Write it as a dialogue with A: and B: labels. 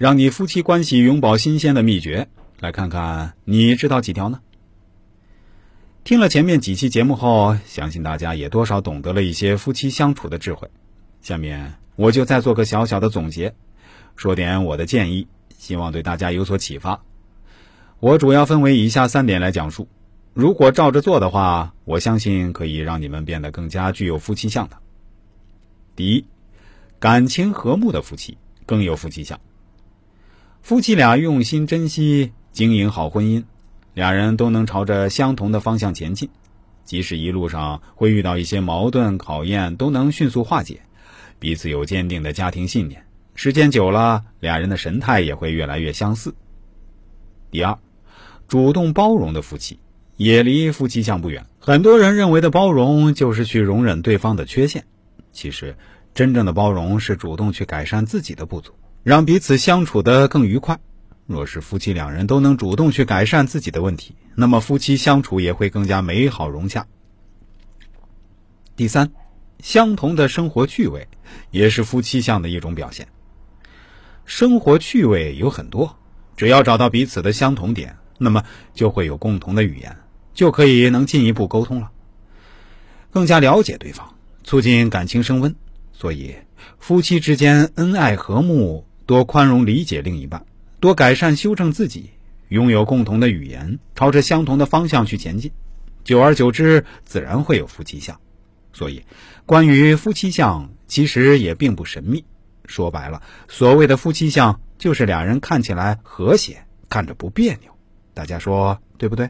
A: 让你夫妻关系永葆新鲜的秘诀，来看看你知道几条呢？听了前面几期节目后，相信大家也多少懂得了一些夫妻相处的智慧。下面我就再做个小小的总结，说点我的建议，希望对大家有所启发。我主要分为以下三点来讲述，如果照着做的话，我相信可以让你们变得更加具有夫妻相的。第一，感情和睦的夫妻更有夫妻相。夫妻俩用心珍惜经营好婚姻。俩人都能朝着相同的方向前进，即使一路上会遇到一些矛盾考验，都能迅速化解。彼此有坚定的家庭信念，时间久了，俩人的神态也会越来越相似。第二，主动包容的夫妻也离夫妻相不远。很多人认为的包容就是去容忍对方的缺陷，其实真正的包容是主动去改善自己的不足，让彼此相处的更愉快。若是夫妻两人都能主动去改善自己的问题，那么夫妻相处也会更加美好融洽。第三，相同的生活趣味也是夫妻相的一种表现。生活趣味有很多，只要找到彼此的相同点，那么就会有共同的语言，就可以能进一步沟通了，更加了解对方，促进感情升温。所以，夫妻之间恩爱和睦，多宽容理解另一半。多改善修正自己，拥有共同的语言，朝着相同的方向去前进，久而久之，自然会有夫妻相。所以，关于夫妻相，其实也并不神秘。说白了，所谓的夫妻相，就是俩人看起来和谐，看着不别扭。大家说对不对？